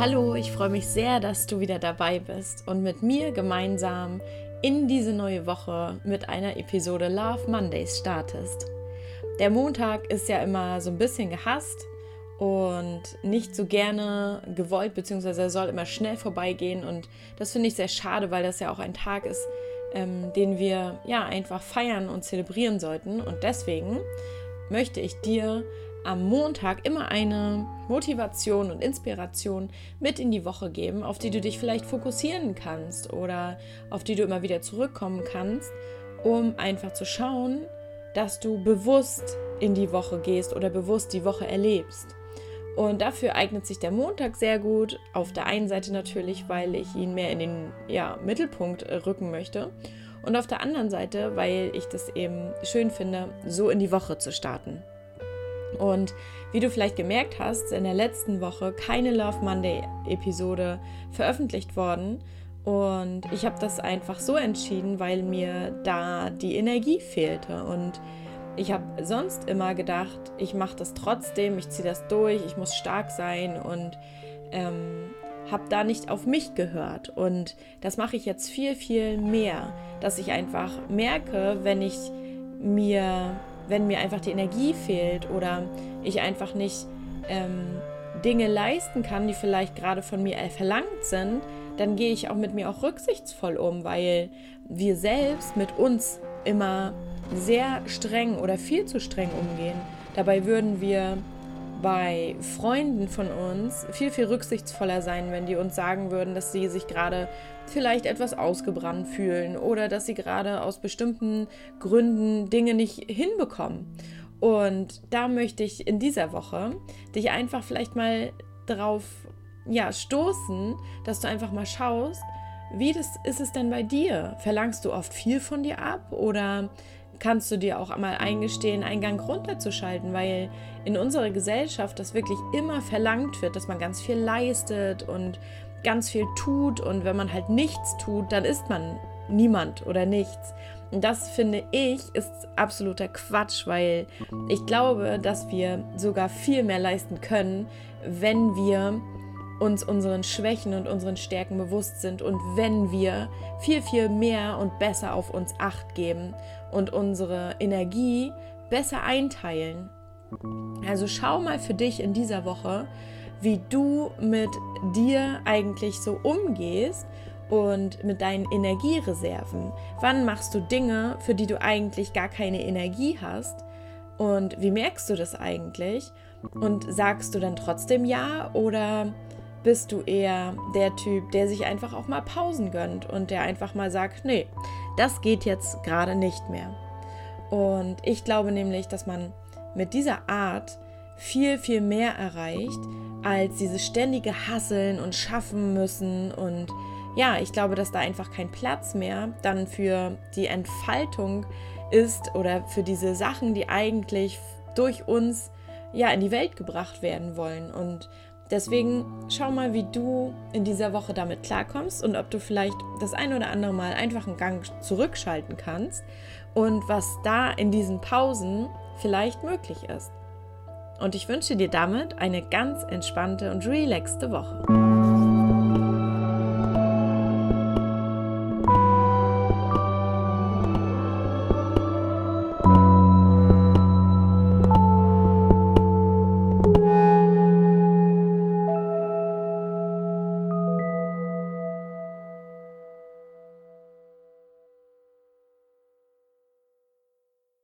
Hallo, ich freue mich sehr, dass du wieder dabei bist und mit mir gemeinsam in diese neue Woche mit einer Episode Love Mondays startest. Der Montag ist ja immer so ein bisschen gehasst und nicht so gerne gewollt, beziehungsweise er soll immer schnell vorbeigehen und das finde ich sehr schade, weil das ja auch ein Tag ist, ähm, den wir ja einfach feiern und zelebrieren sollten und deswegen möchte ich dir am Montag immer eine Motivation und Inspiration mit in die Woche geben, auf die du dich vielleicht fokussieren kannst oder auf die du immer wieder zurückkommen kannst, um einfach zu schauen, dass du bewusst in die Woche gehst oder bewusst die Woche erlebst. Und dafür eignet sich der Montag sehr gut. Auf der einen Seite natürlich, weil ich ihn mehr in den ja, Mittelpunkt äh, rücken möchte. Und auf der anderen Seite, weil ich das eben schön finde, so in die Woche zu starten. Und wie du vielleicht gemerkt hast, in der letzten Woche keine Love Monday Episode veröffentlicht worden. Und ich habe das einfach so entschieden, weil mir da die Energie fehlte. Und ich habe sonst immer gedacht, ich mache das trotzdem, ich ziehe das durch, ich muss stark sein und ähm, habe da nicht auf mich gehört. Und das mache ich jetzt viel, viel mehr, dass ich einfach merke, wenn ich mir wenn mir einfach die Energie fehlt oder ich einfach nicht ähm, Dinge leisten kann, die vielleicht gerade von mir verlangt sind, dann gehe ich auch mit mir auch rücksichtsvoll um, weil wir selbst mit uns immer sehr streng oder viel zu streng umgehen. Dabei würden wir bei Freunden von uns viel, viel rücksichtsvoller sein, wenn die uns sagen würden, dass sie sich gerade vielleicht etwas ausgebrannt fühlen oder dass sie gerade aus bestimmten Gründen Dinge nicht hinbekommen. Und da möchte ich in dieser Woche dich einfach vielleicht mal drauf ja, stoßen, dass du einfach mal schaust, wie das ist es denn bei dir? Verlangst du oft viel von dir ab oder kannst du dir auch einmal eingestehen, einen Gang runterzuschalten, weil in unserer Gesellschaft das wirklich immer verlangt wird, dass man ganz viel leistet und ganz viel tut und wenn man halt nichts tut, dann ist man niemand oder nichts. Und das finde ich ist absoluter Quatsch, weil ich glaube, dass wir sogar viel mehr leisten können, wenn wir uns unseren Schwächen und unseren Stärken bewusst sind und wenn wir viel, viel mehr und besser auf uns acht geben und unsere Energie besser einteilen. Also schau mal für dich in dieser Woche, wie du mit dir eigentlich so umgehst und mit deinen Energiereserven. Wann machst du Dinge, für die du eigentlich gar keine Energie hast? Und wie merkst du das eigentlich? Und sagst du dann trotzdem ja oder bist du eher der Typ, der sich einfach auch mal Pausen gönnt und der einfach mal sagt, nee, das geht jetzt gerade nicht mehr. Und ich glaube nämlich, dass man mit dieser Art viel, viel mehr erreicht, als dieses ständige Hasseln und Schaffen müssen. Und ja, ich glaube, dass da einfach kein Platz mehr dann für die Entfaltung ist oder für diese Sachen, die eigentlich durch uns ja in die Welt gebracht werden wollen. Und Deswegen schau mal, wie du in dieser Woche damit klarkommst und ob du vielleicht das ein oder andere Mal einfach einen Gang zurückschalten kannst und was da in diesen Pausen vielleicht möglich ist. Und ich wünsche dir damit eine ganz entspannte und relaxte Woche.